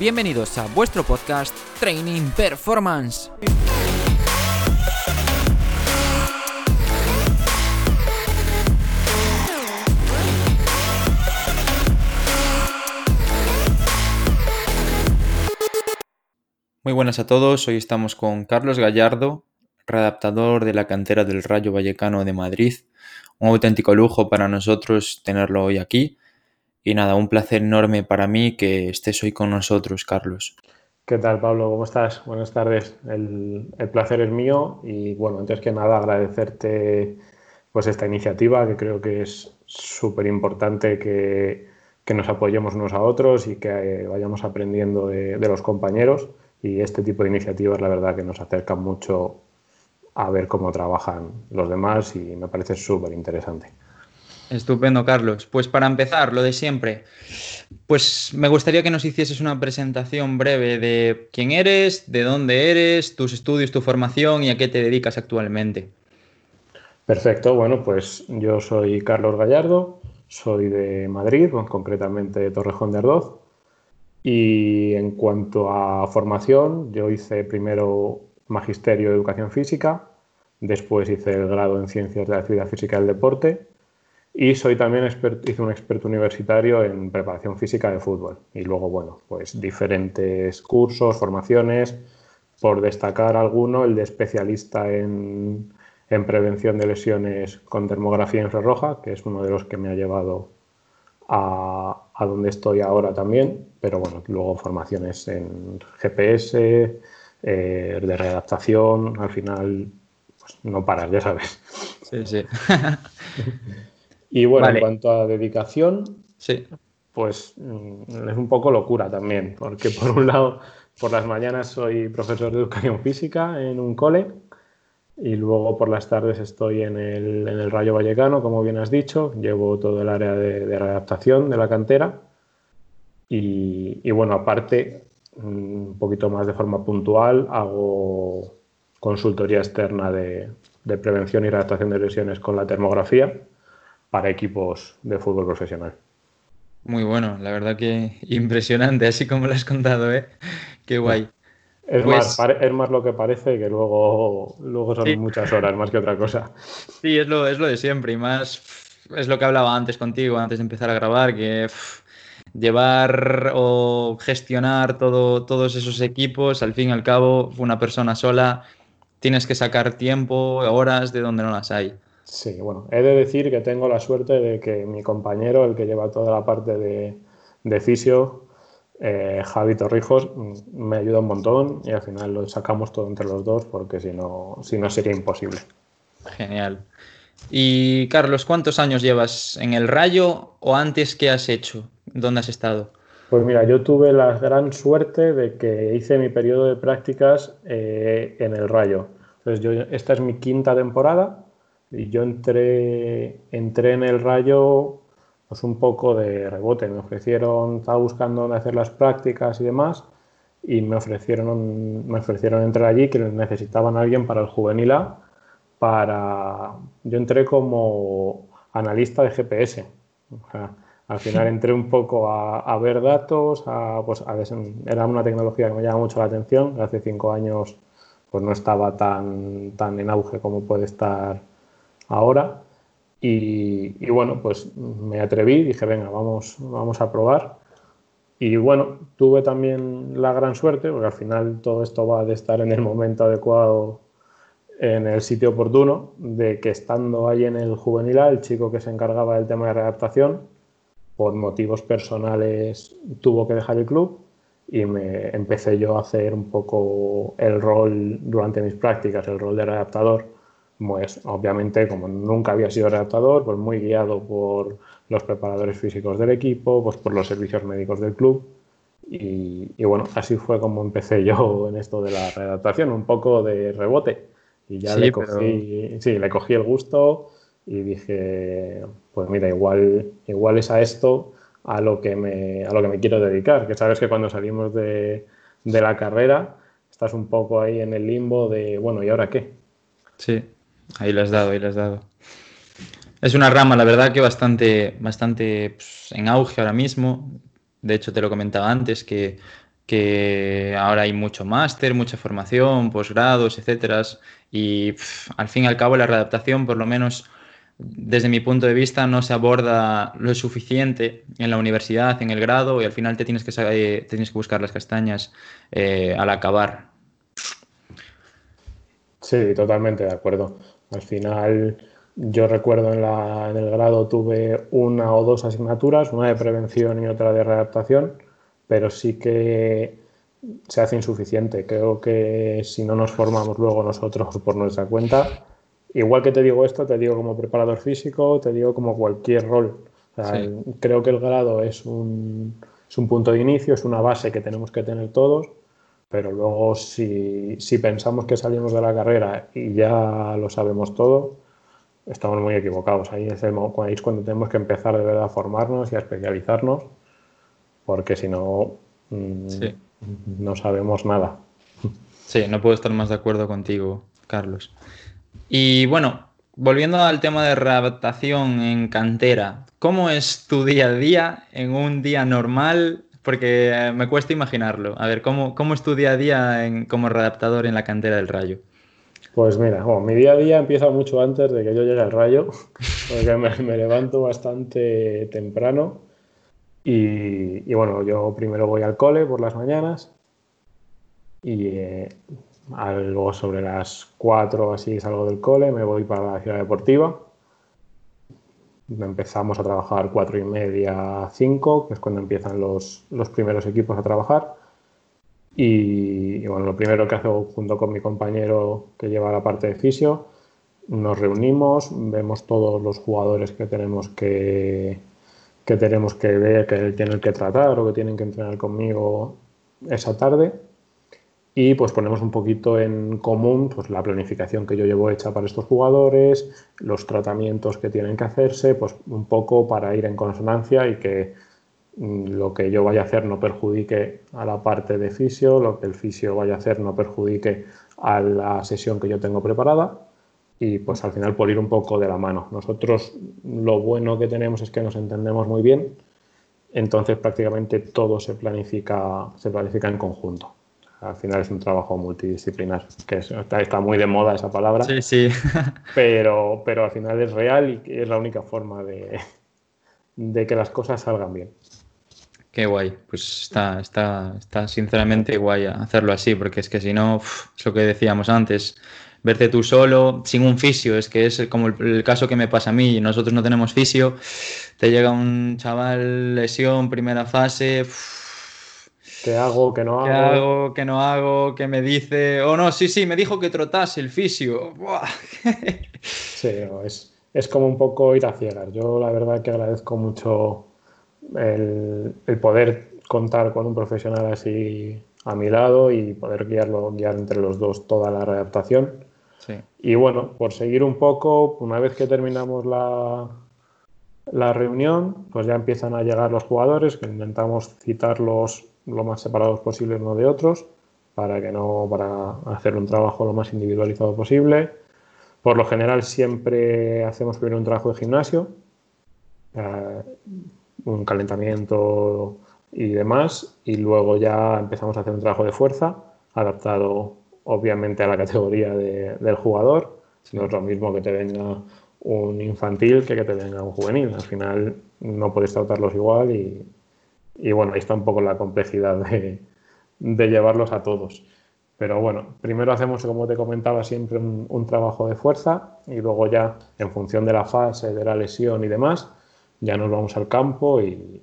Bienvenidos a vuestro podcast Training Performance. Muy buenas a todos, hoy estamos con Carlos Gallardo, readaptador de la cantera del Rayo Vallecano de Madrid. Un auténtico lujo para nosotros tenerlo hoy aquí. Y nada, un placer enorme para mí que estés hoy con nosotros, Carlos. ¿Qué tal, Pablo? ¿Cómo estás? Buenas tardes. El, placer es mío y bueno, antes que nada agradecerte pues esta iniciativa que creo que es súper importante que, nos apoyemos unos a otros y que eh, vayamos aprendiendo de, de, los compañeros y este tipo de iniciativas la verdad que nos acercan mucho a ver cómo trabajan los demás y me parece súper interesante. Estupendo, Carlos. Pues para empezar, lo de siempre, pues me gustaría que nos hicieses una presentación breve de quién eres, de dónde eres, tus estudios, tu formación y a qué te dedicas actualmente. Perfecto, bueno, pues yo soy Carlos Gallardo, soy de Madrid, concretamente de Torrejón de Ardoz. Y en cuanto a formación, yo hice primero Magisterio de Educación Física, después hice el grado en Ciencias de la Actividad Física y el Deporte y soy también hice un experto universitario en preparación física de fútbol. Y luego, bueno, pues diferentes cursos, formaciones, por destacar alguno, el de especialista en, prevención de lesiones con termografía infrarroja, que es uno de los que me ha llevado a, donde estoy ahora también, pero bueno, luego formaciones en GPS, eh, de readaptación, al final pues no paras, ya sabes. Sí, sí. Y bueno, en cuanto a dedicación, sí. pues mm, es un poco locura también, porque por un lado, por las mañanas soy profesor de educación física en un cole y luego por las tardes estoy en el, en el Rayo Vallecano, como bien has dicho, llevo todo el área de, de readaptación de la cantera y, y, bueno, aparte, mm, un poquito más de forma puntual, hago consultoría externa de, de prevención y readaptación de lesiones con la termografía para equipos de fútbol profesional. Muy bueno, la verdad que impresionante, así como lo has contado, ¿eh? Qué guay. Es, más, pues es más lo que parece que luego, luego son muchas horas, más que otra cosa. Sí, es lo, es lo de siempre y más es lo que hablaba antes contigo, antes de empezar a grabar, que llevar o gestionar todo, todos esos equipos, al fin y al cabo, una persona sola, tienes que sacar tiempo, horas de donde no las hay. Sí, bueno, he de decir que tengo la suerte de que mi compañero, el que lleva toda la parte de, de fisio, eh, Javi Torrijos, me ayuda un montón y al final lo sacamos todo entre los dos porque si no, si no sería imposible. Genial. Y Carlos, ¿cuántos años llevas en el Rayo o antes qué has hecho? ¿Dónde has estado? Pues mira, yo tuve la gran suerte de que hice mi periodo de prácticas eh, en el Rayo. Entonces, yo, esta es mi quinta temporada y yo entré, entré en el Rayo pues un poco de rebote. Me ofrecieron, estaba buscando dónde hacer las prácticas y demás, y me ofrecieron, me ofrecieron entrar allí que necesitaban a alguien para el juvenil A. Para... Yo entré como analista de GPS. al final entré un poco a, ver datos, a, pues era una tecnología que me llama mucho la atención. Hace cinco años pues no estaba tan, tan en auge como puede estar ahora. Y, bueno, pues me atreví, dije, venga, vamos, vamos a probar. Y bueno, tuve también la gran suerte, porque al final todo esto va de estar en el momento adecuado, en el sitio oportuno, de que estando ahí en el juvenil el chico que se encargaba del tema de readaptación, por motivos personales tuvo que dejar el club y me empecé yo a hacer un poco el rol durante mis prácticas, el rol de readaptador pues obviamente como nunca había sido redactador, pues muy guiado por los preparadores físicos del equipo, pues por los servicios médicos del club. Y, bueno, así fue como empecé yo en esto de la redactación, un poco de rebote. Y ya le, cogí, sí, le cogí el gusto y dije, pues mira, igual, igual es a esto a lo, que me, a lo que me quiero dedicar. Que sabes que cuando salimos de, de la carrera estás un poco ahí en el limbo de, bueno, ¿y ahora qué? Sí, Ahí lo has dado, ahí lo has dado. Es una rama, la verdad, que bastante, bastante pues, en auge ahora mismo. De hecho, te lo comentaba antes, que que ahora hay mucho máster, mucha formación, posgrados, etcétera. Y al fin y al cabo la readaptación, por lo menos desde mi punto de vista, no se aborda lo suficiente en la universidad, en el grado, y al final te tienes que, eh, tienes que buscar las castañas eh, al acabar. Sí, totalmente de acuerdo. Al final, yo recuerdo en, la, en el grado tuve una o dos asignaturas, una de prevención y otra de readaptación, pero sí que se hace insuficiente. Creo que si no nos formamos luego nosotros por nuestra cuenta, igual que te digo esto, te digo como preparador físico, te digo como cualquier rol. Creo que el grado es un, es un, punto de inicio, es una base que tenemos que tener todos, pero luego si, si, pensamos que salimos de la carrera y ya lo sabemos todo, estamos muy equivocados. Ahí es, el, ahí es cuando tenemos que empezar de verdad a formarnos y a especializarnos, porque si no, mm, no sabemos nada. Sí, no puedo estar más de acuerdo contigo, Carlos. Y bueno, volviendo al tema de readaptación en cantera, ¿cómo es tu día a día en un día normal? Porque eh, me cuesta imaginarlo. A ver, ¿cómo, cómo es tu día a día como readaptador en la cantera del Rayo? Pues mira, mi día a día empieza mucho antes de que yo llegue al Rayo, porque me, levanto bastante temprano. Y, bueno, yo primero voy al cole por las mañanas y eh, algo sobre las 4 así salgo del cole, me voy para la ciudad deportiva. Empezamos a trabajar 4 y media, 5, que es cuando empiezan los, los primeros equipos a trabajar. Y, bueno, lo primero que hago junto con mi compañero que lleva la parte de fisio, nos reunimos, vemos todos los jugadores que tenemos que, que tenemos que ver, que tienen que tratar o que tienen que entrenar conmigo esa tarde y pues ponemos un poquito en común pues, la planificación que yo llevo hecha para estos jugadores, los tratamientos que tienen que hacerse, pues un poco para ir en consonancia y que mm, lo que yo vaya a hacer no perjudique a la parte de fisio, lo que el fisio vaya a hacer no perjudique a la sesión que yo tengo preparada y pues al final por ir un poco de la mano. Nosotros lo bueno que tenemos es que nos entendemos muy bien, entonces prácticamente todo se planifica, se planifica en conjunto al final es un trabajo multidisciplinar, que está, muy de moda esa palabra. Sí, sí. pero, pero al final es real y es la única forma de, de que las cosas salgan bien. Qué guay, pues está, está, está sinceramente guay hacerlo así, porque es que si no, es lo que decíamos antes, verte tú solo, sin un fisio, es que es como el, caso que me pasa a mí, nosotros no tenemos fisio, te llega un chaval, lesión, primera fase, ¿Qué hago? ¿Qué no hago? ¿Qué hago? ¿Qué no hago? ¿Qué me dice? Oh, no, sí, sí, me dijo que trotase el fisio. sí, es, es, como un poco ir a ciegas. Yo la verdad que agradezco mucho el, el, poder contar con un profesional así a mi lado y poder guiarlo, guiar entre los dos toda la readaptación. Sí. Y bueno, por seguir un poco, una vez que terminamos la, la reunión, pues ya empiezan a llegar los jugadores, que intentamos citarlos lo más separados posible uno de otros para que no para hacer un trabajo lo más individualizado posible. Por lo general siempre hacemos primero un trabajo de gimnasio, eh, un calentamiento y demás, y luego ya empezamos a hacer un trabajo de fuerza adaptado obviamente a la categoría del jugador. No es lo mismo que te venga un infantil que que te venga un juvenil. Al final no puedes tratarlos igual y, y bueno, ahí está un poco la complejidad de, llevarlos a todos. Pero bueno, primero hacemos, como te comentaba, siempre un, trabajo de fuerza y luego ya, en función de la fase, de la lesión y demás, ya nos vamos al campo y,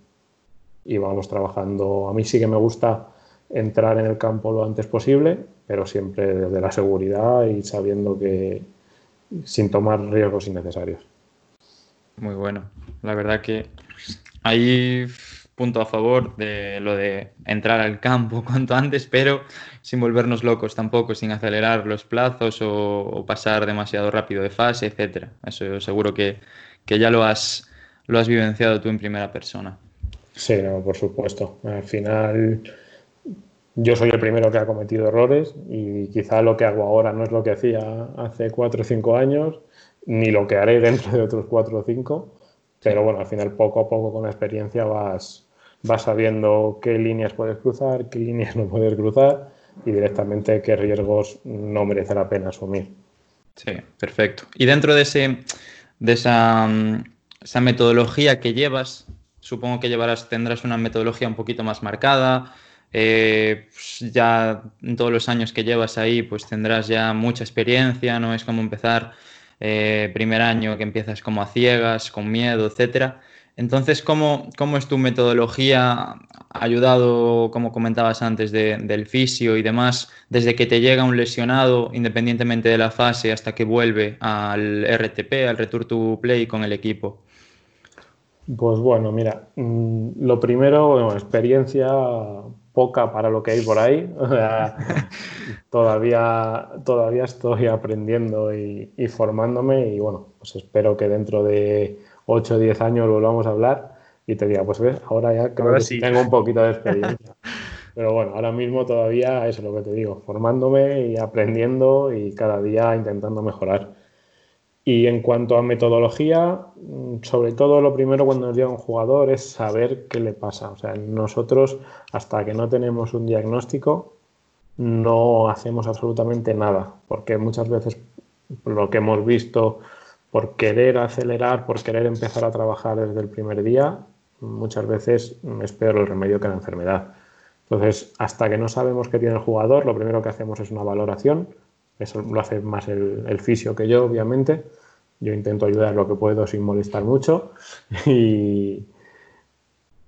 y, vamos trabajando. A mí sí que me gusta entrar en el campo lo antes posible, pero siempre desde la seguridad y sabiendo que sin tomar riesgos innecesarios. Muy bueno. La verdad que ahí punto a favor de lo de entrar al campo cuanto antes, pero sin volvernos locos tampoco, sin acelerar los plazos o, pasar demasiado rápido de fase, etcétera. Eso seguro que, ya lo has, lo has vivenciado tú en primera persona. Sí, no, por supuesto. Al final yo soy el primero que ha cometido errores y quizá lo que hago ahora no es lo que hacía hace cuatro o cinco años, ni lo que haré dentro de otros cuatro o cinco, pero bueno, al final poco a poco con la experiencia vas, vas sabiendo qué líneas puedes cruzar, qué líneas no puedes cruzar y directamente qué riesgos no merece la pena asumir. Sí, perfecto. Y dentro de, ese, de esa, esa metodología que llevas, supongo que llevarás, tendrás una metodología un poquito más marcada. Eh, pues ya en todos los años que llevas ahí, pues tendrás ya mucha experiencia, no es como empezar eh, primer año que empiezas como a ciegas, con miedo, etcétera. Entonces, ¿cómo, ¿cómo, es tu metodología? ayudado, como comentabas antes, del fisio y demás, desde que te llega un lesionado, independientemente de la fase, hasta que vuelve al RTP, al Return to Play con el equipo? Pues bueno, mira, mm, lo primero, experiencia poca para lo que hay por ahí. todavía, todavía estoy aprendiendo y, formándome y bueno, pues espero que dentro de 8 o 10 años volvamos a hablar y te diga, pues ves, ahora ya creo que tengo un poquito de experiencia. Pero bueno, ahora mismo todavía eso es lo que te digo, formándome y aprendiendo y cada día intentando mejorar. Y en cuanto a metodología, mm, sobre todo lo primero cuando nos llega un jugador es saber qué le pasa. O sea, nosotros hasta que no tenemos un diagnóstico no hacemos absolutamente nada, porque muchas veces lo que hemos visto por querer acelerar, por querer empezar a trabajar desde el primer día, muchas veces es peor el remedio que la enfermedad. Entonces, hasta que no sabemos qué tiene el jugador, lo primero que hacemos es una valoración. Eso lo hace más el, fisio que yo, obviamente. Yo intento ayudar lo que puedo sin molestar mucho. Y,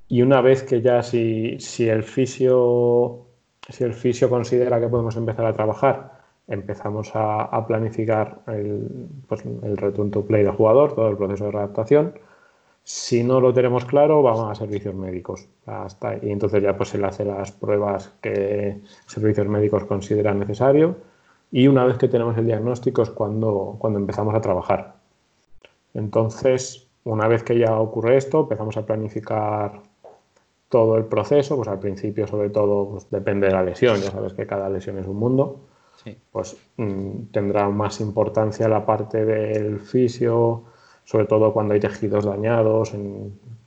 y una vez que ya si, si, el fisio, si el fisio considera que podemos empezar a trabajar, empezamos a, planificar el, pues, return to play del jugador, todo el proceso de readaptación si no lo tenemos claro, vamos a servicios médicos. Hasta, y entonces ya pues se le hace las pruebas que servicios médicos consideran necesario. Y una vez que tenemos el diagnóstico es cuando, cuando empezamos a trabajar. Entonces, una vez que ya ocurre esto, empezamos a planificar todo el proceso. Pues al principio, sobre todo, pues, depende de la lesión. Ya sabes que cada lesión es un mundo. Pues mm, tendrá más importancia la parte del fisio sobre todo cuando hay tejidos dañados,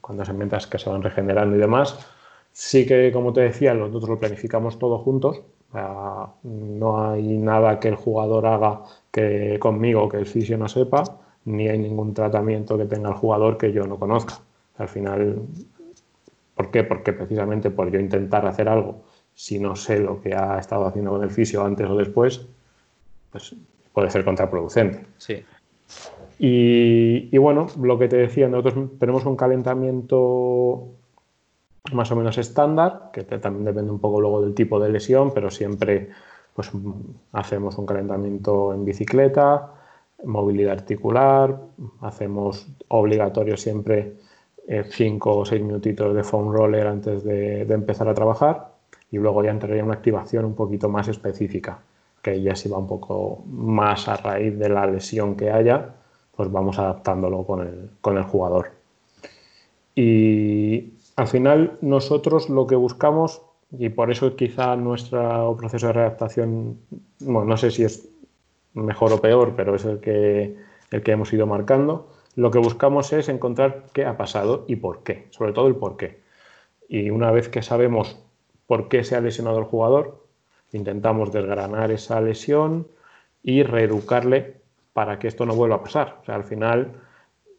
cuando se metas que se van regenerando y demás. Sí que, como te decía, nosotros lo planificamos todo juntos. no hay nada que el jugador haga que conmigo que el fisio no sepa, ni hay ningún tratamiento que tenga el jugador que yo no conozca. Al final, ¿por qué? Porque precisamente por yo intentar hacer algo, si no sé lo que ha estado haciendo con el fisio antes o después, pues puede ser contraproducente. Sí. Y, bueno, lo que te decía, nosotros tenemos un calentamiento más o menos estándar, que también depende un poco luego del tipo de lesión, pero siempre pues, hacemos un calentamiento en bicicleta, movilidad articular, hacemos obligatorio siempre 5 eh, o 6 minutitos de foam roller antes de, de, empezar a trabajar y luego ya entraría una activación un poquito más específica, que ya se va un poco más a raíz de la lesión que haya pues vamos adaptándolo con el, jugador. Y al final nosotros lo que buscamos, y por eso quizá nuestro proceso de readaptación, bueno, no sé si es mejor o peor, pero es el que, el que hemos ido marcando, lo que buscamos es encontrar qué ha pasado y por qué, sobre todo el por qué. Y una vez que sabemos por qué se ha lesionado el jugador, intentamos desgranar esa lesión y reeducarle para que esto no vuelva a pasar. O sea, al final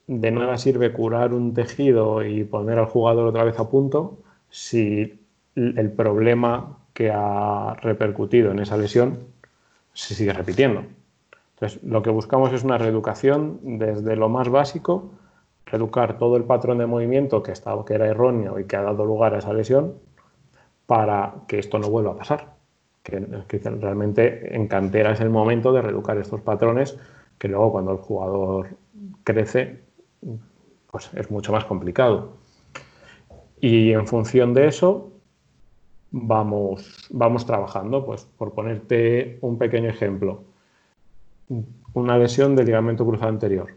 de nada sirve curar un tejido y poner al jugador otra vez a punto si el problema que ha repercutido en esa lesión se sigue repitiendo. Entonces, lo que buscamos es una reeducación desde lo más básico, reeducar todo el patrón de movimiento que, estaba, que era erróneo y que ha dado lugar a esa lesión para que esto no vuelva a pasar. Que, realmente en cantera es el momento de reeducar estos patrones que luego cuando el jugador crece, pues es mucho más complicado. Y en función de eso, vamos, vamos trabajando. Pues por ponerte un pequeño ejemplo, una lesión del ligamento cruzado anterior.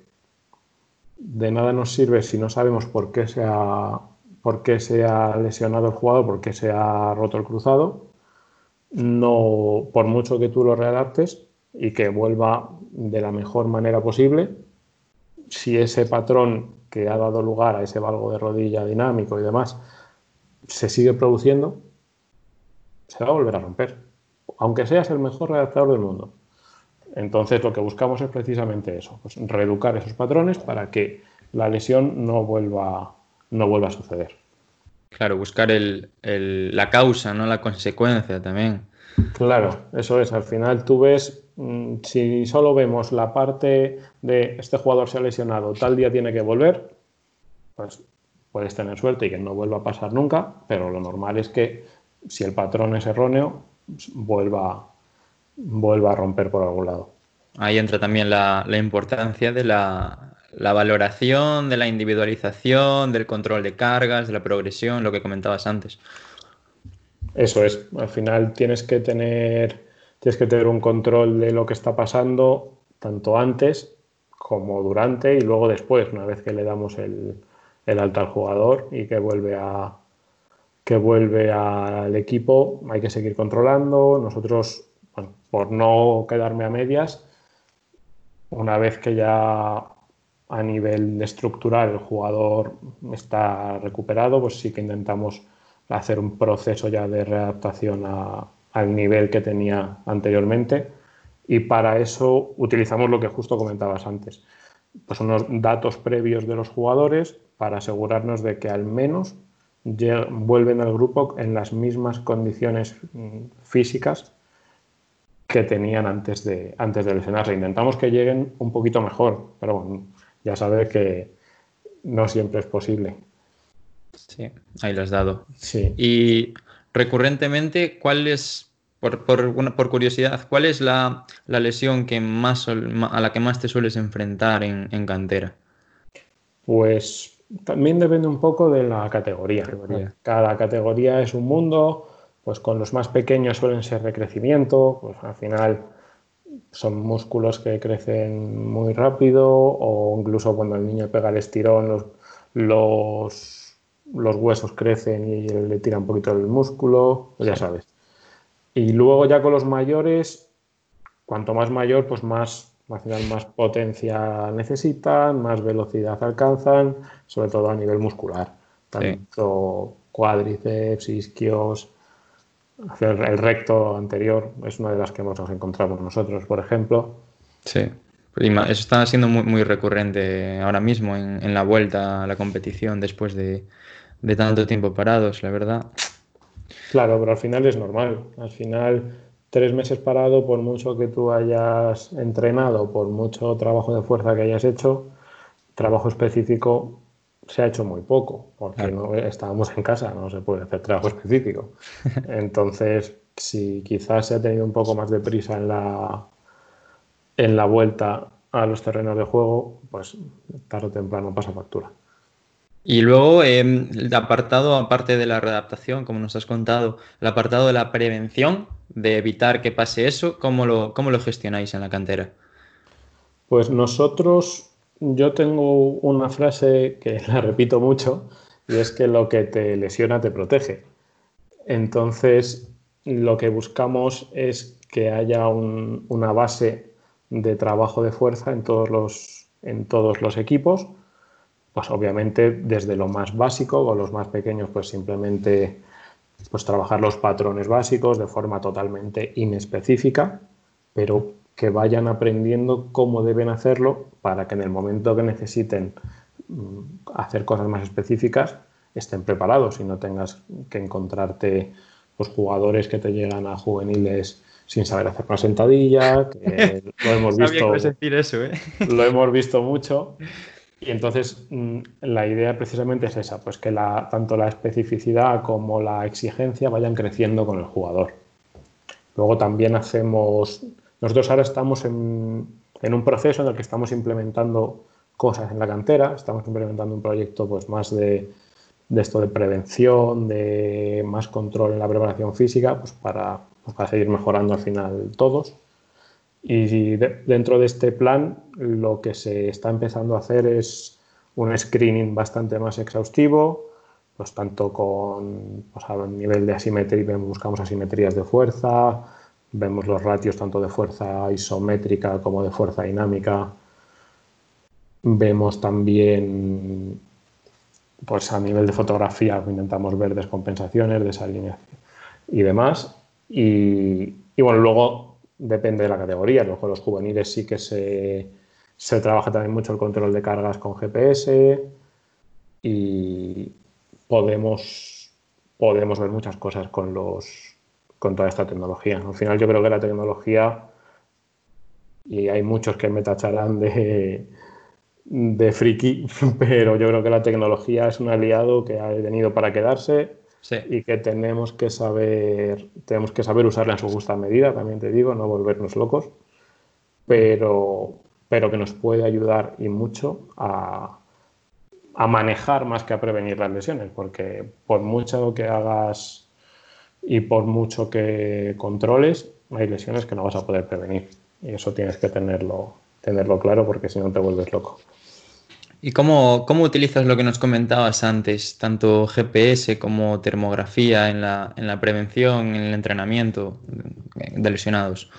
De nada nos sirve si no sabemos por qué se ha, por qué se ha lesionado el jugador, por qué se ha roto el cruzado. No, por mucho que tú lo readaptes, y que vuelva de la mejor manera posible. Si ese patrón que ha dado lugar a ese valgo de rodilla dinámico y demás se sigue produciendo, se va a volver a romper, aunque seas el mejor redactador del mundo. Entonces lo que buscamos es precisamente eso, pues reeducar esos patrones para que la lesión no vuelva, no vuelva a suceder. Claro, buscar la causa, no la consecuencia también. Claro, eso es. Al final tú ves, mm, si solo vemos la parte de este jugador se ha lesionado, tal día tiene que volver, pues puedes tener suerte y que no vuelva a pasar nunca, pero lo normal es que si el patrón es erróneo, pues vuelva, vuelva a romper por algún lado. Ahí entra también la importancia de la, la valoración de la individualización, del control de cargas, de la progresión, lo que comentabas antes. Eso es, al final tienes que tener, tienes que tener un control de lo que está pasando tanto antes como durante y luego después, una vez que le damos el, el alta al jugador y que vuelve a que vuelve al equipo, hay que seguir controlando. Nosotros, por no quedarme a medias, una vez que ya a nivel estructural el jugador está recuperado, pues sí que intentamos hacer un proceso ya de readaptación al nivel que tenía anteriormente y para eso utilizamos lo que justo comentabas antes, pues unos datos previos de los jugadores para asegurarnos de que al menos vuelven al grupo en las mismas condiciones mm, físicas que tenían antes de, antes de lesionarse. Intentamos que lleguen un poquito mejor, pero bueno, ya sabes que no siempre es posible. Sí, ahí lo has dado. Sí. Y recurrentemente, ¿cuál es, por, por, curiosidad, cuál es la, lesión que más, a la que más te sueles enfrentar en, cantera? Pues también depende un poco de la categoría. Cada categoría es un mundo, pues con los más pequeños suelen ser de crecimiento, pues al final son músculos que crecen muy rápido o incluso cuando el niño pega el estirón los, los, los huesos crecen y le tira un poquito el músculo, pues ya sabes. Y luego ya con los mayores, cuanto más mayor, pues más, más potencia necesitan, más velocidad alcanzan, sobre todo a nivel muscular. Tanto cuádriceps, isquios, el recto anterior es una de las que hemos encontrado nosotros, por ejemplo. Sí, eso está siendo muy, muy recurrente ahora mismo en, la vuelta a la competición después de, tanto tiempo parados, la verdad. Claro, pero al final es normal. Al final, tres meses parado, por mucho que tú hayas entrenado, por mucho trabajo de fuerza que hayas hecho, trabajo específico se ha hecho muy poco, porque no estábamos en casa, no se puede hacer trabajo específico. Entonces, si quizás se ha tenido un poco más de prisa en la, en la vuelta a los terrenos de juego, pues tarde o temprano pasa factura. Y luego, em, el apartado, aparte de la readaptación, como nos has contado, el apartado de la prevención, de evitar que pase eso, ¿cómo lo, cómo lo gestionáis en la cantera? Pues nosotros yo tengo una frase que la repito mucho y es que lo que te lesiona te protege. Entonces, lo que buscamos es que haya una base de trabajo de fuerza en todos los, en todos los equipos. Pues obviamente desde lo más básico o los más pequeños, pues simplemente pues trabajar los patrones básicos de forma totalmente inespecífica, pero que vayan aprendiendo cómo deben hacerlo para que en el momento que necesiten mm, hacer cosas más específicas estén preparados y no tengas que encontrarte los pues, jugadores que te llegan a juveniles sin saber hacer una sentadilla, que lo hemos visto. decir eso, ¿eh? Lo hemos visto mucho. Y entonces mm, la idea precisamente es esa, pues que la, tanto la especificidad como la exigencia vayan creciendo con el jugador. Luego también hacemos nosotros ahora estamos en, un proceso en el que estamos implementando cosas en la cantera, estamos implementando un proyecto pues, más de, esto de prevención, de más control en la preparación física, pues para, pues, para seguir mejorando al final todos. Y dentro de este plan lo que se está empezando a hacer es un screening bastante más exhaustivo, pues tanto con pues, a nivel de asimetría, buscamos asimetrías de fuerza, Vemos los ratios tanto de fuerza isométrica como de fuerza dinámica. Vemos también pues a nivel de fotografía intentamos ver descompensaciones, desalineación y demás. Y, bueno, luego depende de la categoría. Los juveniles sí que se, se trabaja también mucho el control de cargas con GPS y podemos, podemos ver muchas cosas con, los, con toda esta tecnología. Al final yo creo que la tecnología, y hay muchos que me tacharán de, de friki, pero yo creo que la tecnología es un aliado que ha venido para quedarse y que tenemos que saber tenemos que saber usarla en su justa medida, también te digo, no volvernos locos, pero, pero que nos puede ayudar y mucho a, a manejar más que a prevenir las lesiones, porque por mucho que hagas y por mucho que controles, hay lesiones que no vas a poder prevenir. Y eso tienes que tenerlo, tenerlo claro porque si no te vuelves loco. ¿Y cómo, cómo, utilizas lo que nos comentabas antes, tanto GPS como termografía en la, en la prevención, en el entrenamiento de lesionados?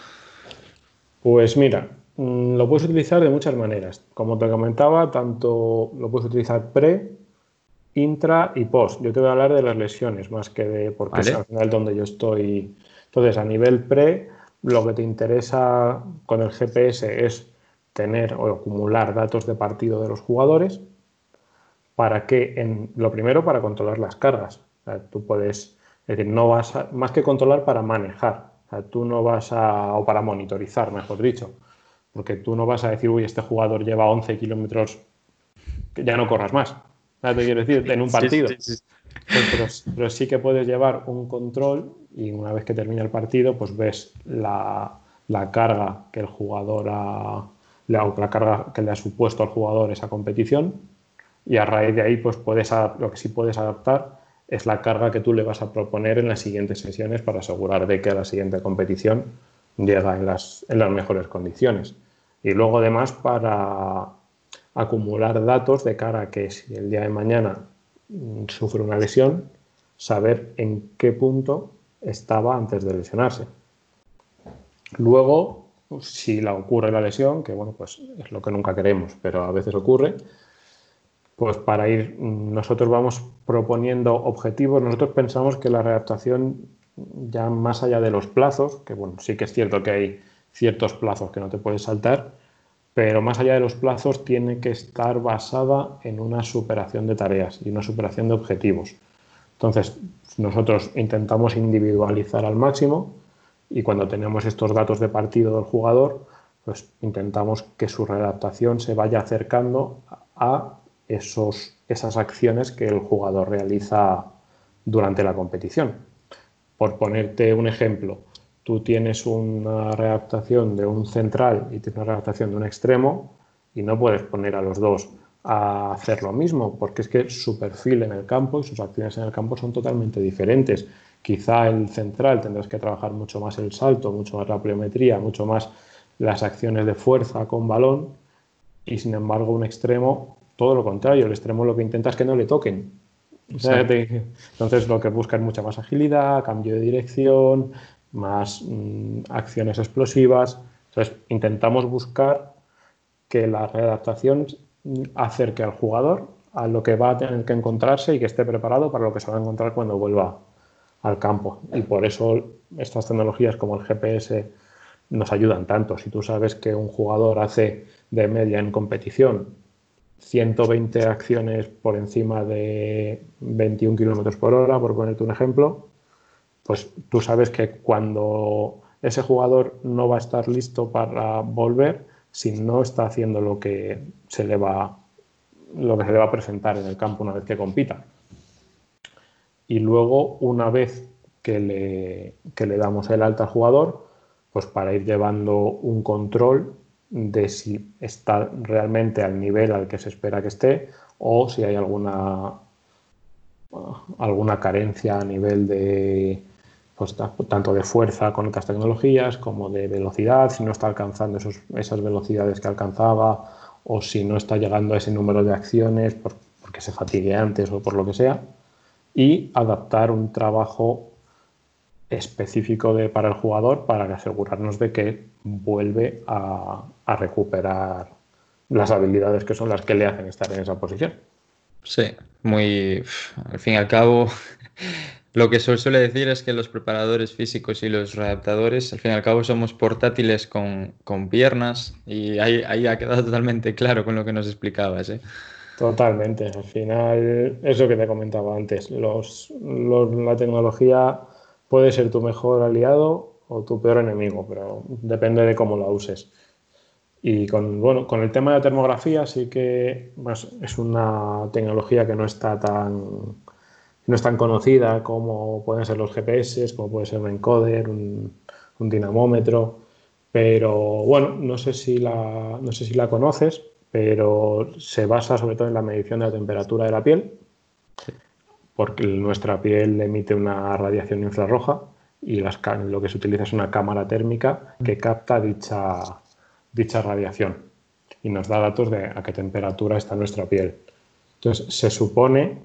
Pues mira, mm, lo puedes utilizar de muchas maneras. Como te comentaba, tanto lo puedes utilizar pre, intra y post. Yo te voy a hablar de las lesiones más que de porque es al final donde yo estoy. Entonces, a nivel pre, lo que te interesa con el GPS es tener o acumular datos de partido de los jugadores para que, en, lo primero, para controlar las cargas. tú puedes, es decir, no vas a, más que controlar para manejar, tú no vas a, o para monitorizar, mejor dicho, porque tú no vas a decir, uy, este jugador lleva 11 kilómetros, que ya no corras más. Te quiero decir, en un partido. Pues, pero, pero, sí que puedes llevar un control y una vez que termina el partido, pues ves la, la carga que el jugador ha, la, carga que le ha supuesto al jugador esa competición y a raíz de ahí pues puedes lo que sí puedes adaptar es la carga que tú le vas a proponer en las siguientes sesiones para asegurar de que a la siguiente competición llega en las, en las mejores condiciones. Y luego además para acumular datos de cara a que si el día de mañana mm, sufre una lesión, saber en qué punto estaba antes de lesionarse. Luego, si la ocurre la lesión, que bueno, pues es lo que nunca queremos, pero a veces ocurre, pues para ir, nosotros vamos proponiendo objetivos, nosotros pensamos que la readaptación ya más allá de los plazos, que bueno, sí que es cierto que hay ciertos plazos que no te puedes saltar, pero más allá de los plazos tiene que estar basada en una superación de tareas y una superación de objetivos. Entonces, nosotros intentamos individualizar al máximo, y cuando tenemos estos datos de partido del jugador, pues intentamos que su redactación se vaya acercando a esos, esas acciones que el jugador realiza durante la competición. Por ponerte un ejemplo, tú tienes una redactación de un central y tienes una redactación de un extremo y no puedes poner a los dos a hacer lo mismo, porque es que su perfil en el campo y sus acciones en el campo son totalmente diferentes. Quizá el central tendrás que trabajar mucho más el salto, mucho más la pliometría, mucho más las acciones de fuerza con balón y sin embargo un extremo, todo lo contrario, el extremo lo que intenta es que no le toquen. Entonces lo que busca es mucha más agilidad, cambio de dirección, más mm, acciones explosivas. Entonces intentamos buscar que la readaptación acerque al jugador a lo que va a tener que encontrarse y que esté preparado para lo que se va a encontrar cuando vuelva al campo. Y por eso estas tecnologías como el GPS nos ayudan tanto. Si tú sabes que un jugador hace de media en competición 120 acciones por encima de 21 kilómetros por hora, por ponerte un ejemplo, pues tú sabes que cuando ese jugador no va a estar listo para volver si no está haciendo lo que se le va lo que se le va a presentar en el campo una vez que compita. Y luego una vez que le, le damos el alta al jugador, pues para ir llevando un control de si está realmente al nivel al que se espera que esté o si hay alguna, alguna carencia a nivel de pues, tanto de fuerza con otras tecnologías como de velocidad, si no está alcanzando esos, esas velocidades que alcanzaba o si no está llegando a ese número de acciones porque se fatigue antes o por lo que sea y adaptar un trabajo específico de, para el jugador para asegurarnos de que vuelve a, recuperar las habilidades que son las que le hacen estar en esa posición. Sí, muy. Al fin y al cabo, lo que se suele decir es que los preparadores físicos y los readaptadores, al fin y al cabo, somos portátiles con, piernas y ahí, ahí, ha quedado totalmente claro con lo que nos explicabas. ¿eh? Totalmente. Al final, es lo que te comentaba antes. Los, la tecnología puede ser tu mejor aliado o tu peor enemigo, pero depende de cómo la uses. Y con, bueno, con el tema de la termografía sí que es una tecnología que no está tan, no es tan conocida como pueden ser los GPS, como puede ser un encoder, un, un dinamómetro, pero bueno, no sé, si la, no sé si la conoces, pero se basa sobre todo en la medición de la temperatura de la piel, porque nuestra piel emite una radiación infrarroja y las, lo que se utiliza es una cámara térmica que capta dicha, dicha radiación y nos da datos de a qué temperatura está nuestra piel. Entonces, se supone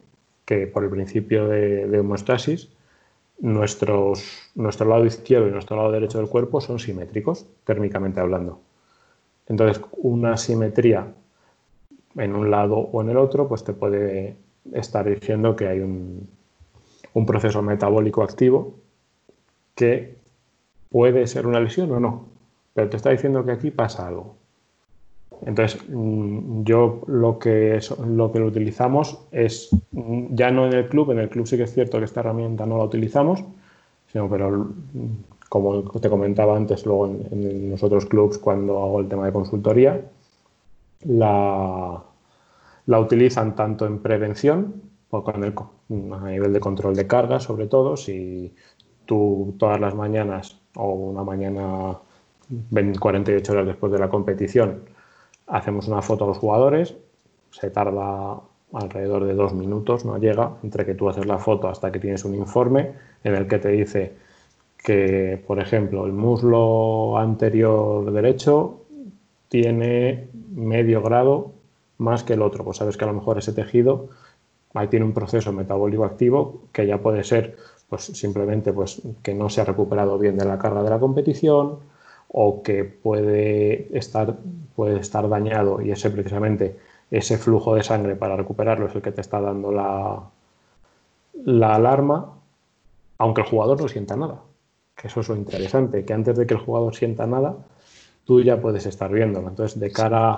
que por el principio de, de homeostasis, nuestros, nuestro lado izquierdo y nuestro lado derecho del cuerpo son simétricos, térmicamente hablando. Entonces, una simetría en un lado o en el otro, pues te puede estar diciendo que hay un, un proceso metabólico activo que puede ser una lesión o no, pero te está diciendo que aquí pasa algo. Entonces, mm, yo lo que, lo que lo utilizamos es mm, ya no en el club, en el club sí que es cierto que esta herramienta no la utilizamos, sino pero mm, como te comentaba antes, luego en, los otros clubs cuando hago el tema de consultoría, la, la utilizan tanto en prevención, con el, a nivel de control de carga, sobre todo, si tú todas las mañanas o una mañana 48 horas después de la competición hacemos una foto a los jugadores, se tarda alrededor de dos minutos, no llega, entre que tú haces la foto hasta que tienes un informe en el que te dice que, por ejemplo, el muslo anterior derecho tiene medio grado más que el otro. Pues sabes que a lo mejor ese tejido ahí tiene un proceso metabólico activo que ya puede ser pues simplemente pues que no se ha recuperado bien de la carga de la competición o que puede estar, puede estar dañado y ese precisamente ese flujo de sangre para recuperarlo es el que te está dando la, la alarma, aunque el jugador no sienta nada. Que eso es lo interesante, que antes de que el jugador sienta nada, tú ya puedes estar viéndolo. Entonces, de cara,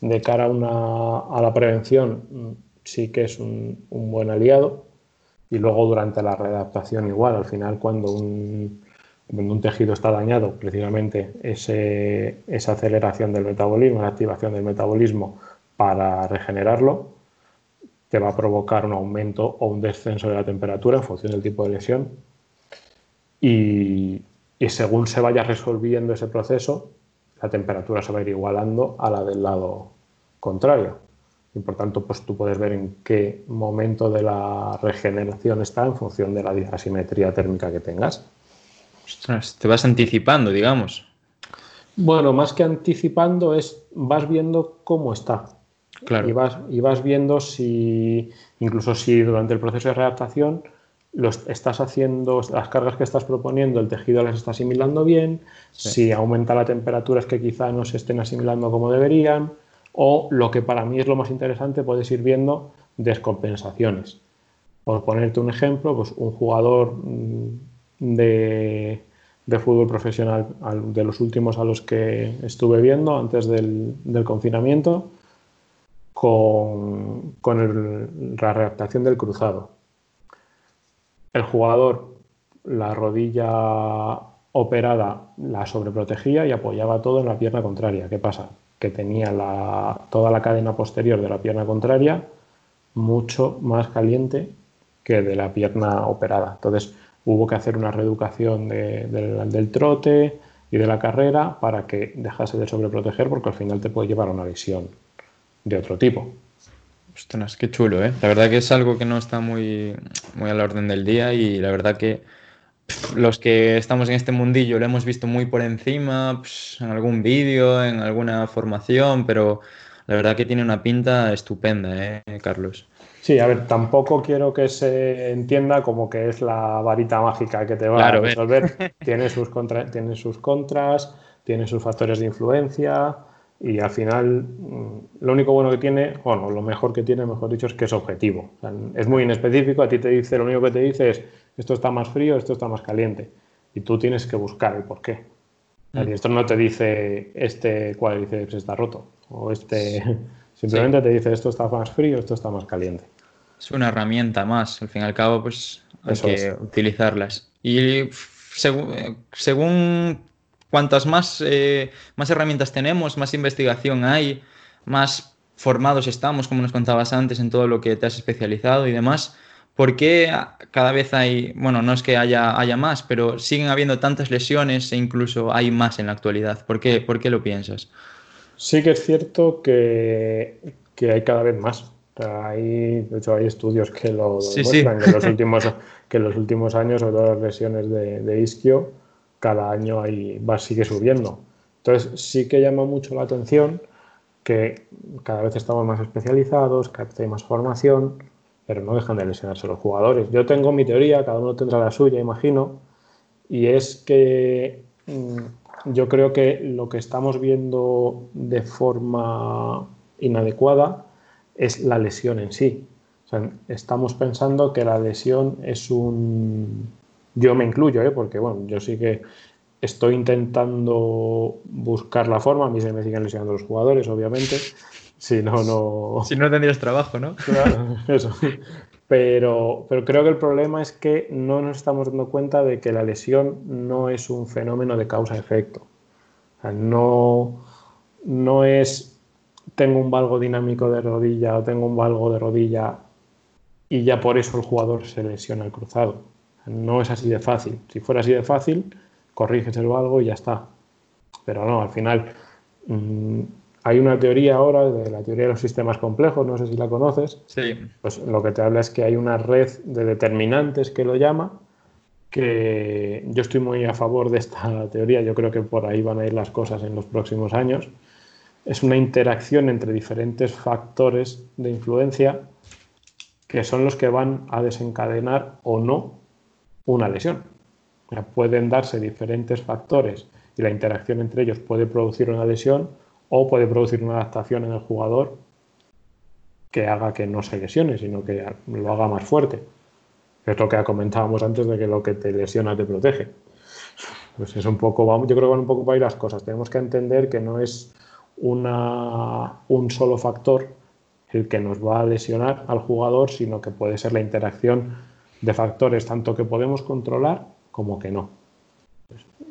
de cara a, la prevención, sí que es un, un buen aliado y luego durante la readaptación igual, al final cuando un, un tejido está dañado, precisamente esa aceleración del metabolismo, la activación del metabolismo para regenerarlo, te va a provocar un aumento o un descenso de la temperatura en función del tipo de lesión. Y, y según se vaya resolviendo ese proceso, la temperatura se va a ir igualando a la del lado contrario y por tanto pues tú puedes ver en qué momento de la regeneración está en función de la asimetría térmica que tengas. Te vas anticipando, digamos. Bueno, más que anticipando es vas viendo cómo está. Claro. Y vas, y vas viendo si, incluso si durante el proceso de readaptación los estás haciendo, las cargas que estás proponiendo, el tejido las está asimilando bien, si aumenta la temperatura es que quizá no se estén asimilando como deberían, o lo que para mí es lo más interesante, puedes ir viendo descompensaciones. Por ponerte un ejemplo, pues un jugador mm, de, fútbol profesional de los últimos a los que estuve viendo antes del, confinamiento, con, la readaptación del cruzado. El jugador, la rodilla operada, la sobreprotegía y apoyaba todo en la pierna contraria. ¿Qué pasa? que tenía toda la cadena posterior de la pierna contraria mucho más caliente que de la pierna operada. Entonces hubo que hacer una reeducación del trote y de la carrera para que dejase de sobreproteger porque al final te puede llevar a una lesión de otro tipo. Ostras, qué chulo, ¿eh? La verdad que es algo que no está muy, muy a la orden del día y la verdad que los que estamos en este mundillo lo hemos visto muy por encima, pues, en algún vídeo, en alguna formación, pero la verdad que tiene una pinta estupenda, ¿eh, Carlos? Sí, a ver, tampoco quiero que se entienda como que es la varita mágica que te va a resolver. tiene, sus tiene sus contras, tiene sus factores de influencia. y al final mm, lo único bueno que tiene, bueno, lo mejor que tiene, mejor dicho, es que es objetivo. es muy inespecífico, a ti te dice, lo único que te dice es esto está más frío, esto está más caliente. Y tú tienes que buscar el por qué. Mm. esto no te dice este cuádriceps está roto. O este. Simplemente te dice esto está más frío, esto está más caliente. Es una herramienta más, al fin y al cabo, pues hay que utilizarlas. Y según, según cuantas más, eh, más herramientas tenemos, más investigación hay, más formados estamos, como nos contabas antes, en todo lo que te has especializado y demás, ¿por qué cada vez hay, bueno, no es que haya, haya más, pero siguen habiendo tantas lesiones e incluso hay más en la actualidad? ¿Por qué, ¿Por qué lo piensas? Sí que es cierto que, hay cada vez más. Hay, de hecho, hay estudios que lo demuestran, Que, en los últimos, que en los últimos años, sobre todo las lesiones de, de isquio, cada año ahí va, sigue subiendo. Entonces sí que llama mucho la atención que cada vez estamos más especializados, cada vez hay más formación, pero no dejan de lesionarse los jugadores. Yo tengo mi teoría, cada uno tendrá la suya, imagino, y es que mm, yo creo que lo que estamos viendo de forma inadecuada es la lesión en sí. estamos pensando que la lesión es un, yo me incluyo, ¿eh? porque bueno, yo sí que estoy intentando buscar la forma. A mí se me siguen lesionando los jugadores, obviamente. Si no, no. Si no tendrías trabajo, ¿no? Claro, eso. Pero, pero creo que el problema es que no nos estamos dando cuenta de que la lesión no es un fenómeno de causa-efecto. no, no es tengo un valgo dinámico de rodilla o tengo un valgo de rodilla y ya por eso el jugador se lesiona el cruzado. No es así de fácil. Si fuera así de fácil, corriges el algo y ya está. Pero no, al final mm, hay una teoría ahora de la teoría de los sistemas complejos, no sé si la conoces. Sí. Pues lo que te habla es que hay una red de determinantes que lo llama, que yo estoy muy a favor de esta teoría, yo creo que por ahí van a ir las cosas en los próximos años. Es una interacción entre diferentes factores de influencia que son los que van a desencadenar o no una lesión. pueden darse diferentes factores y la interacción entre ellos puede producir una lesión o puede producir una adaptación en el jugador que haga que no se lesione, sino que lo haga más fuerte. Es lo que comentábamos antes de que lo que te lesiona te protege. Pues es un poco, yo creo que van un poco para ahí las cosas. Tenemos que entender que no es una, un solo factor el que nos va a lesionar al jugador, sino que puede ser la interacción de factores tanto que podemos controlar como que no.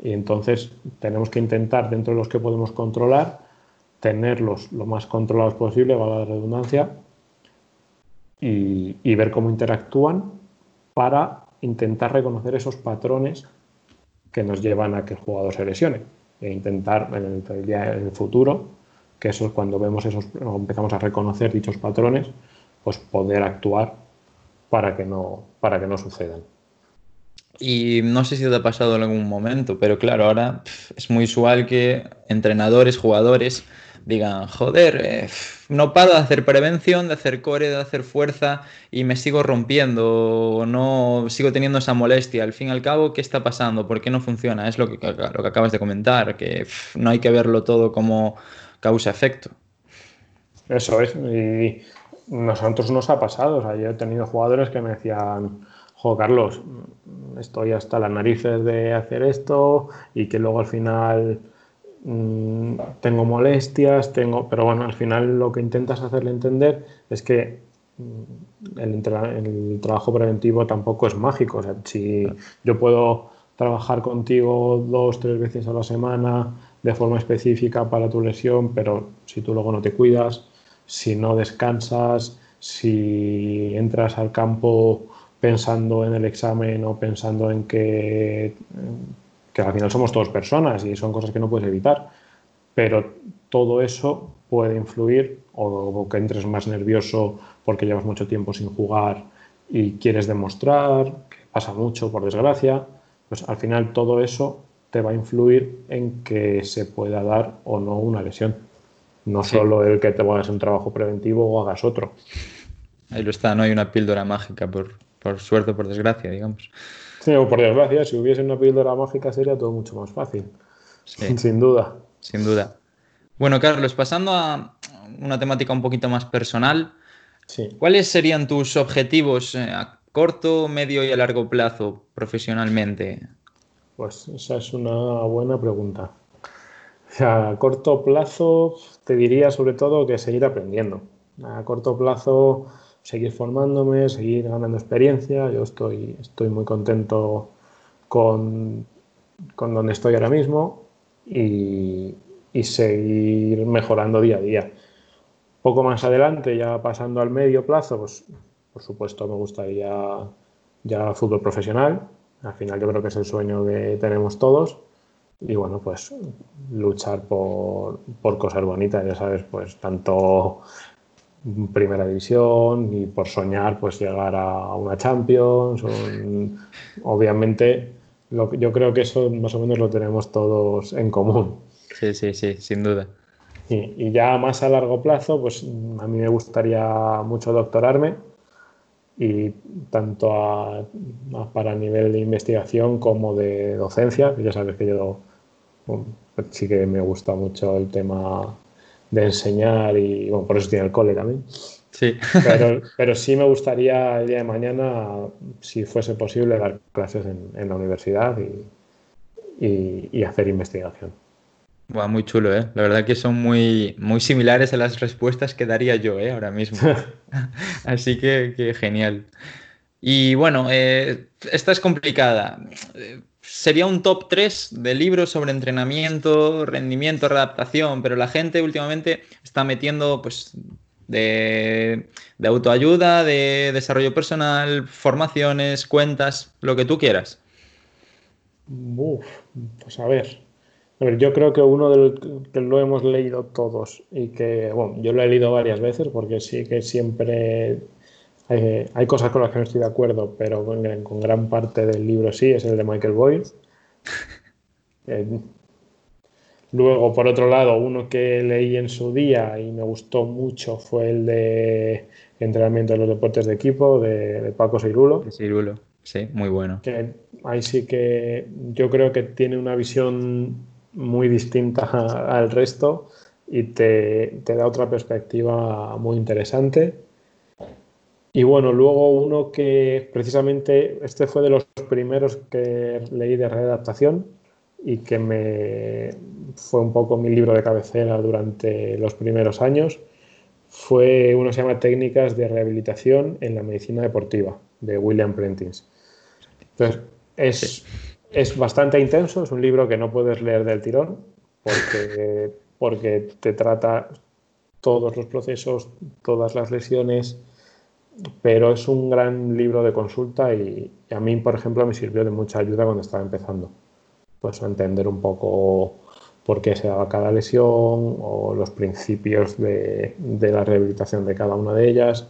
Y entonces tenemos que intentar, dentro de los que podemos controlar, tenerlos lo más controlados posible, valga la redundancia, y, ver cómo interactúan para intentar reconocer esos patrones que nos llevan a que el jugador se lesione. E intentar en el futuro, que eso es cuando vemos esos, empezamos a reconocer dichos patrones, pues poder actuar para que no, para que no sucedan. Y no sé si te ha pasado en algún momento, pero claro, ahora es muy usual que entrenadores, jugadores digan, joder, eh, no paro de hacer prevención, de hacer core, de hacer fuerza y me sigo rompiendo, no sigo teniendo esa molestia. Al fin y al cabo, ¿qué está pasando? ¿Por qué no funciona? Es lo que, lo que acabas de comentar, que no hay que verlo todo como causa-efecto. Eso es, y nosotros nos ha pasado. O sea, yo he tenido jugadores que me decían, jo, Carlos, estoy hasta las narices de hacer esto y que luego al final mm, tengo molestias, tengo. Pero bueno, al final lo que intentas hacerle entender es que mm, el, trabajo preventivo tampoco es mágico. O sea, si yo puedo trabajar contigo dos, tres veces a la semana de forma específica para tu lesión, pero si tú luego no te cuidas, si no descansas, si entras al campo pensando en el examen o pensando en que, que al final somos todos personas y son cosas que no puedes evitar. Pero todo eso puede influir o, que entres más nervioso porque llevas mucho tiempo sin jugar y quieres demostrar, que pasa mucho por desgracia, pues al final todo eso te va a influir en que se pueda dar o no una lesión. No solo el que te hagas un trabajo preventivo o hagas otro. Ahí lo está, no hay una píldora mágica, por, por suerte o por desgracia, digamos. Sí, o por desgracia, si hubiese una píldora mágica sería todo mucho más fácil. Sin duda. Sin duda. Bueno, Carlos, pasando a una temática un poquito más personal, ¿cuáles serían tus objetivos eh, a corto, medio y a largo plazo profesionalmente? Pues esa es una buena pregunta. a corto plazo te diría sobre todo que seguir aprendiendo. A corto plazo seguir formándome, seguir ganando experiencia. Yo estoy, estoy muy contento con, con donde estoy ahora mismo y, y seguir mejorando día a día. Poco más adelante, ya pasando al medio plazo, pues por supuesto me gustaría ya fútbol profesional. Al final yo creo que es el sueño que tenemos todos. Y bueno, pues luchar por, por cosas bonitas, ya sabes, pues tanto primera división y por soñar pues llegar a una Champions. obviamente yo creo que eso más o menos lo tenemos todos en común. Sí, sí, sí, sin duda. Y, ya más a largo plazo, pues a mí me gustaría mucho doctorarme y tanto para nivel de investigación como de docencia. Ya sabes que yo sí que me gusta mucho el tema de enseñar y bueno, por eso tiene el cole también. Sí. Pero, pero, sí me gustaría el día de mañana, si fuese posible, dar clases en, la universidad y, y hacer investigación muy chulo, ¿eh? La verdad que son muy, muy similares a las respuestas que daría yo, ¿eh? Ahora mismo. Así que, genial. Y bueno, eh, esta es complicada. Sería un top 3 de libros sobre entrenamiento, rendimiento, readaptación, pero la gente últimamente está metiendo pues de, de autoayuda, de desarrollo personal, formaciones, cuentas, lo que tú quieras. Uf, pues a ver, yo creo que uno del que lo hemos leído todos y que, bueno, yo lo he leído varias veces porque sí que siempre hay, cosas con las que no estoy de acuerdo, pero con, gran parte del libro sí, es el de Michael Boyle. Eh, luego, por otro lado, uno que leí en su día y me gustó mucho fue el de Entrenamiento de los Deportes de Equipo de, Paco Seirulo. Seirulo, sí, muy bueno. Que ahí sí que yo creo que tiene una visión muy distinta al resto y te, da otra perspectiva muy interesante. Y bueno, luego uno que precisamente este fue de los primeros que leí de readaptación y que me fue un poco mi libro de cabecera durante los primeros años, fue uno que se llama Técnicas de Rehabilitación en la Medicina Deportiva, de William Prentice. Entonces, es es bastante intenso, es un libro que no puedes leer del tirón porque, porque te trata todos los procesos, todas las lesiones, pero es un gran libro de consulta y, a mí, por ejemplo, me sirvió de mucha ayuda cuando estaba empezando. Pues a entender un poco por qué se daba cada lesión o los principios de, de la rehabilitación de cada una de ellas.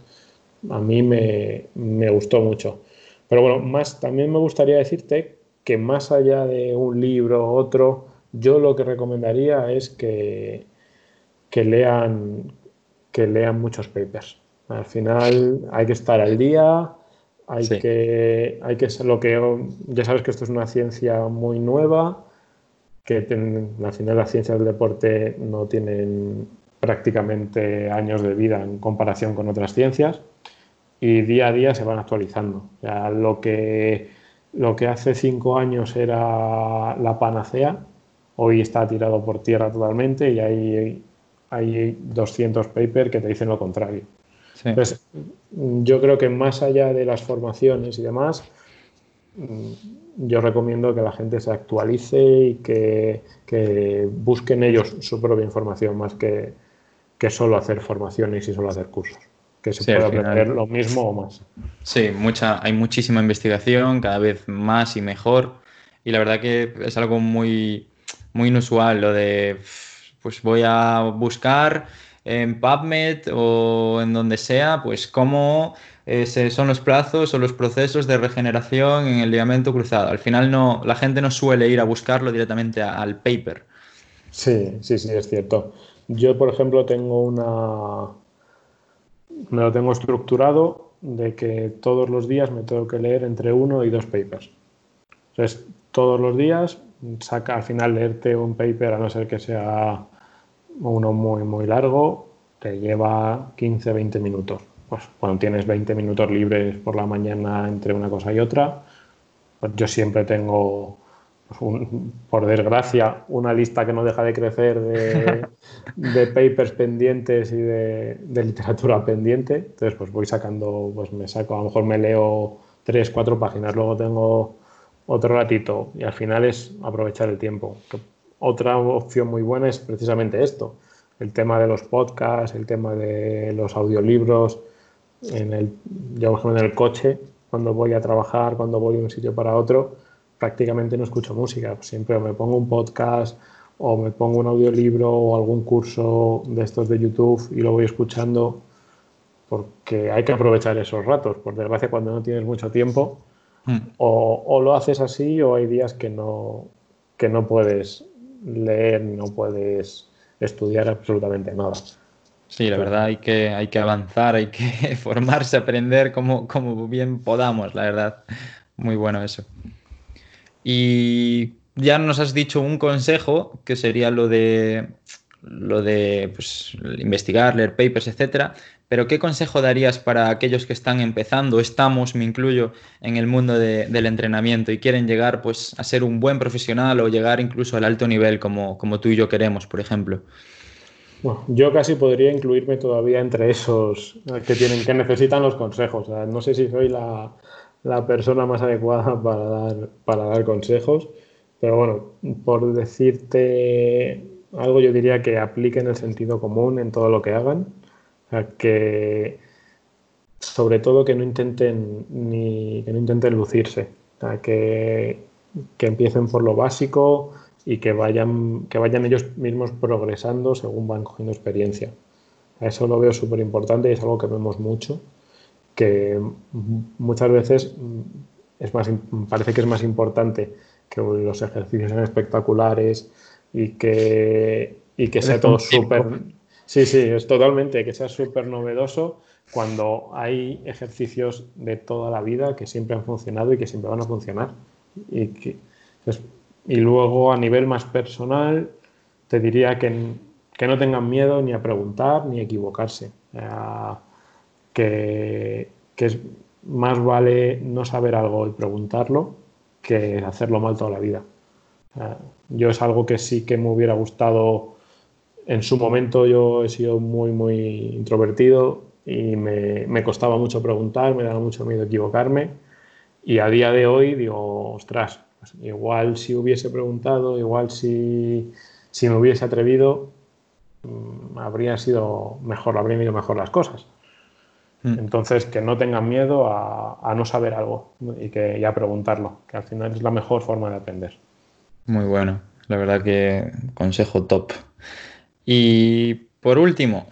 A mí me, me gustó mucho. Pero bueno, más también me gustaría decirte que más allá de un libro u otro, yo lo que recomendaría es que, que, lean, que lean muchos papers. Al final hay que estar al día, hay que, hay que ser lo que ya sabes que esto es una ciencia muy nueva, que al final las ciencias del deporte no tienen prácticamente años de vida en comparación con otras ciencias y día a día se van actualizando. Lo que lo que hace cinco años era la panacea, hoy está tirado por tierra totalmente y hay, hay 200 papers que te dicen lo contrario. Entonces, yo creo que más allá de las formaciones y demás, yo recomiendo que la gente se actualice y que, que busquen ellos su propia información más que, que solo hacer formaciones y solo hacer cursos que se puede aprender lo mismo o más. Sí, mucha, hay muchísima investigación, cada vez más y mejor. Y la verdad que es algo muy, muy inusual lo de, pues voy a buscar en PubMed o en donde sea, pues cómo eh, son los plazos o los procesos de regeneración en el ligamento cruzado. Al final no, la gente no suele ir a buscarlo directamente al paper. Sí, sí, sí, es cierto. Yo, por ejemplo, tengo una, me lo tengo estructurado de que todos los días me tengo que leer entre uno y dos papers. Entonces, todos los días saca al final leerte un paper, a no ser que sea uno muy, muy largo, te lleva 15-20 minutos. Pues cuando tienes 20 minutos libres por la mañana entre una cosa y otra, pues yo siempre tengo, por desgracia, una lista que no deja de crecer de, papers pendientes y de, literatura pendiente. Entonces, pues voy sacando, pues me saco, a lo mejor me leo tres, cuatro páginas, luego tengo otro ratito y al final es aprovechar el tiempo. Otra opción muy buena es precisamente esto, el tema de los podcasts, el tema de los audiolibros, en el, yo por ejemplo en el coche, cuando voy a trabajar, cuando voy de un sitio para otro, prácticamente no escucho música, siempre me pongo un podcast o me pongo un audiolibro o algún curso de estos de YouTube y lo voy escuchando porque hay que aprovechar esos ratos. Por desgracia, cuando no tienes mucho tiempo, hmm. o, o, lo haces así o hay días que no, que no puedes leer, no puedes estudiar absolutamente nada. Sí, la verdad hay que, hay que avanzar, hay que formarse, aprender como, como bien podamos, la verdad. Muy bueno eso. Y ya nos has dicho un consejo que sería lo de lo de pues, investigar, leer papers, etcétera. Pero ¿qué consejo darías para aquellos que están empezando, estamos, me incluyo, en el mundo del entrenamiento y quieren llegar pues, a ser un buen profesional o llegar incluso al alto nivel como, como tú y yo queremos, por ejemplo? Bueno, yo casi podría incluirme todavía entre esos que tienen que necesitan los consejos. no sé si soy la, la, persona más adecuada para dar, para dar consejos, pero bueno, por decirte algo, yo diría que apliquen el sentido común en todo lo que hagan. Que sobre todo que no intenten ni que no intenten lucirse, que, que, empiecen por lo básico y que vayan, que vayan ellos mismos progresando según van cogiendo experiencia. Eso lo veo súper importante y es algo que vemos mucho, que muchas veces es más, parece que es más importante que los ejercicios sean espectaculares y que, y que sea todo súper Sí, sí, es totalmente que sea súper novedoso cuando hay ejercicios de toda la vida que siempre han funcionado y que siempre van a funcionar. Y, que, pues, y luego a nivel más personal, te diría que, que, no tengan miedo ni a preguntar ni a equivocarse. Que, es, más vale no saber algo y preguntarlo que hacerlo mal toda la vida. yo es algo que sí que me hubiera gustado en su momento yo he sido muy, muy introvertido y me, costaba mucho preguntar, me daba mucho miedo equivocarme. Y a día de hoy digo, ostras, pues igual si hubiese preguntado, igual si, me hubiese atrevido, mm, habría sido mejor, habrían ido mejor las cosas. Mm. Entonces, que no tengan miedo a, no saber algo y, que, y a preguntarlo, que al final es la mejor forma de aprender. Muy bueno, la verdad que consejo top. Y por último,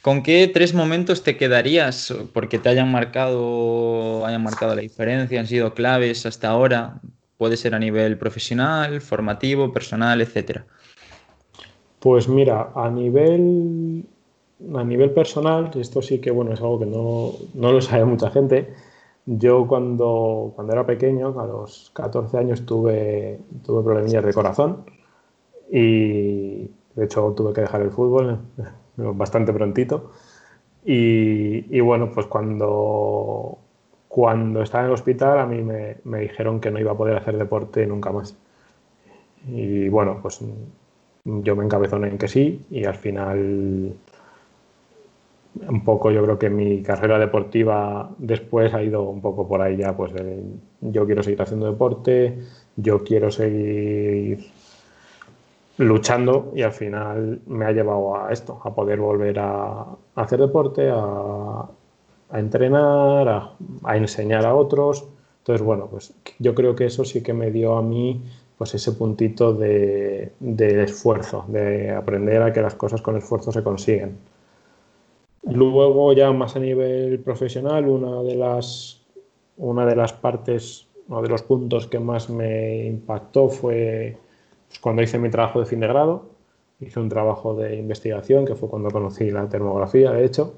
¿con qué tres momentos te quedarías porque te hayan marcado, hayan marcado la diferencia, han sido claves hasta ahora? Puede ser a nivel profesional, formativo, personal, etcétera. Pues mira, a nivel a nivel personal, esto sí que bueno, es algo que no, no lo sabe mucha gente. Yo cuando, cuando era pequeño, a los 14 años, tuve, tuve problemillas de corazón y, de hecho, tuve que dejar el fútbol bastante prontito. Y, bueno, pues cuando, cuando estaba en el hospital a mí me, me, dijeron que no iba a poder hacer deporte nunca más. Y bueno, pues yo me encabezoné en que sí y al final un poco yo creo que mi carrera deportiva después ha ido un poco por ahí ya, pues yo quiero seguir haciendo deporte, yo quiero seguir luchando y al final me ha llevado a esto, a poder volver a, hacer deporte, a, entrenar, a, enseñar a otros. Entonces, bueno, pues yo creo que eso sí que me dio a mí pues ese puntito de, esfuerzo, de aprender a que las cosas con esfuerzo se consiguen. Luego ya más a nivel profesional, una de las, una de las partes, uno de los puntos que más me impactó fue cuando hice mi trabajo de fin de grado, hice un trabajo de investigación, que fue cuando conocí la termografía, de hecho.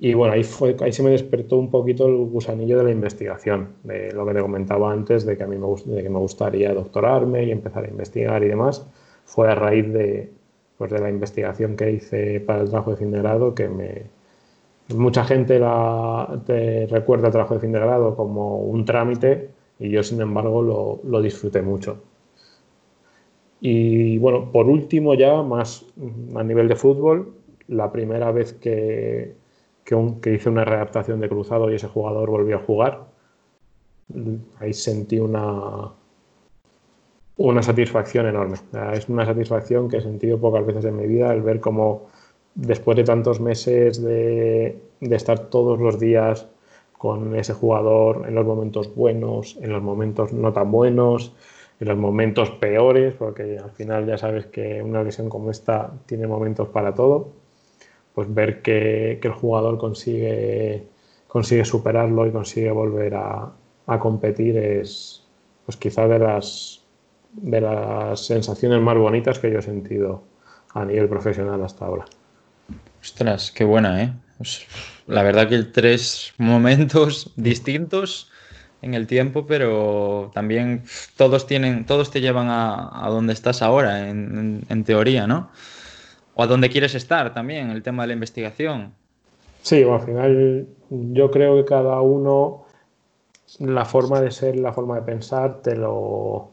Y bueno, ahí, ahí se me despertó un poquito el gusanillo de la investigación, de lo que te comentaba antes, de que a mí me, de que me gustaría doctorarme y empezar a investigar y demás. Fue a raíz de, pues de la investigación que hice para el trabajo de fin de grado, que me, mucha gente la, te recuerda el trabajo de fin de grado como un trámite y yo, sin embargo, lo, lo disfruté mucho. Y bueno, por último ya, más a nivel de fútbol, la primera vez que, que, hice una readaptación de cruzado y ese jugador volvió a jugar, ahí sentí una, una satisfacción enorme. Es una satisfacción que he sentido pocas veces en mi vida el ver cómo después de tantos meses de, estar todos los días con ese jugador en los momentos buenos, en los momentos no tan buenos, en los momentos peores, porque al final ya sabes que una lesión como esta tiene momentos para todo, pues ver que, el jugador consigue, consigue superarlo y consigue volver a, a competir es pues quizá de las, de las sensaciones más bonitas que yo he sentido a nivel profesional hasta ahora. Ostras, qué buena, ¿eh? Pues, la verdad que tres momentos distintos en el tiempo, pero también todos tienen, todos te llevan a, a donde estás ahora, en, en, en, teoría, ¿no? O a donde quieres estar también, el tema de la investigación. Sí, bueno, al final yo creo que cada uno, la forma de ser, la forma de pensar, te lo,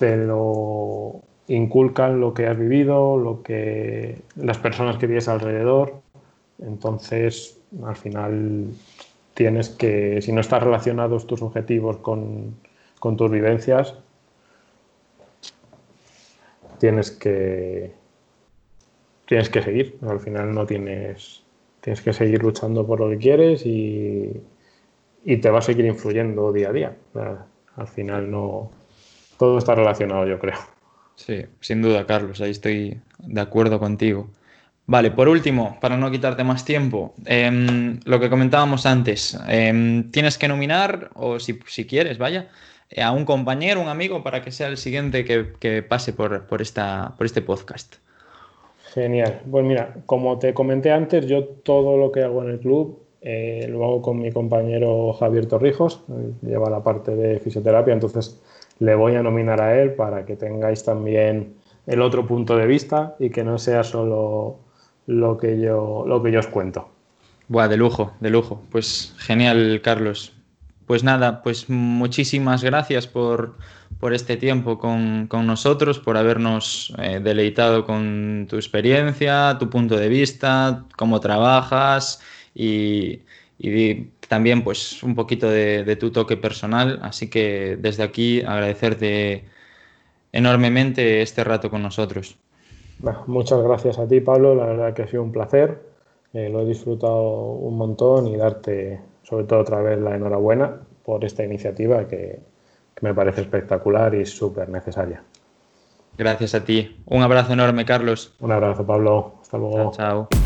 te lo inculcan lo que has vivido, lo que las personas que tienes alrededor. Entonces, al final tienes que, si no están relacionados tus objetivos con, con tus vivencias, tienes que tienes que seguir. Al final no tienes tienes que seguir luchando por lo que quieres y, y te va a seguir influyendo día a día. Al final no todo está relacionado, yo creo. Sí, sin duda, Carlos, ahí estoy de acuerdo contigo. Vale, por último, para no quitarte más tiempo, eh, lo que comentábamos antes, eh, tienes que nominar, o si, si quieres, vaya, eh, a un compañero, un amigo, para que sea el siguiente que, que pase por, por, esta, por este podcast. Genial. Pues mira, como te comenté antes, yo todo lo que hago en el club eh, lo hago con mi compañero Javier Torrijos, lleva la parte de fisioterapia, entonces le voy a nominar a él para que tengáis también el otro punto de vista y que no sea solo lo que yo, lo que yo os cuento. Buah, de lujo, de lujo. Pues genial, Carlos. Pues nada, pues muchísimas gracias por, por este tiempo con, con, nosotros, por habernos eh, deleitado con tu experiencia, tu punto de vista, cómo trabajas y, y también pues un poquito de, de, tu toque personal. Así que desde aquí agradecerte enormemente este rato con nosotros. Bueno, muchas gracias a ti, Pablo. La verdad que ha sido un placer. Eh, lo he disfrutado un montón y darte, sobre todo otra vez, la enhorabuena por esta iniciativa que, que me parece espectacular y súper necesaria. Gracias a ti. Un abrazo enorme, Carlos. Un abrazo, Pablo. Hasta luego. chao. chao.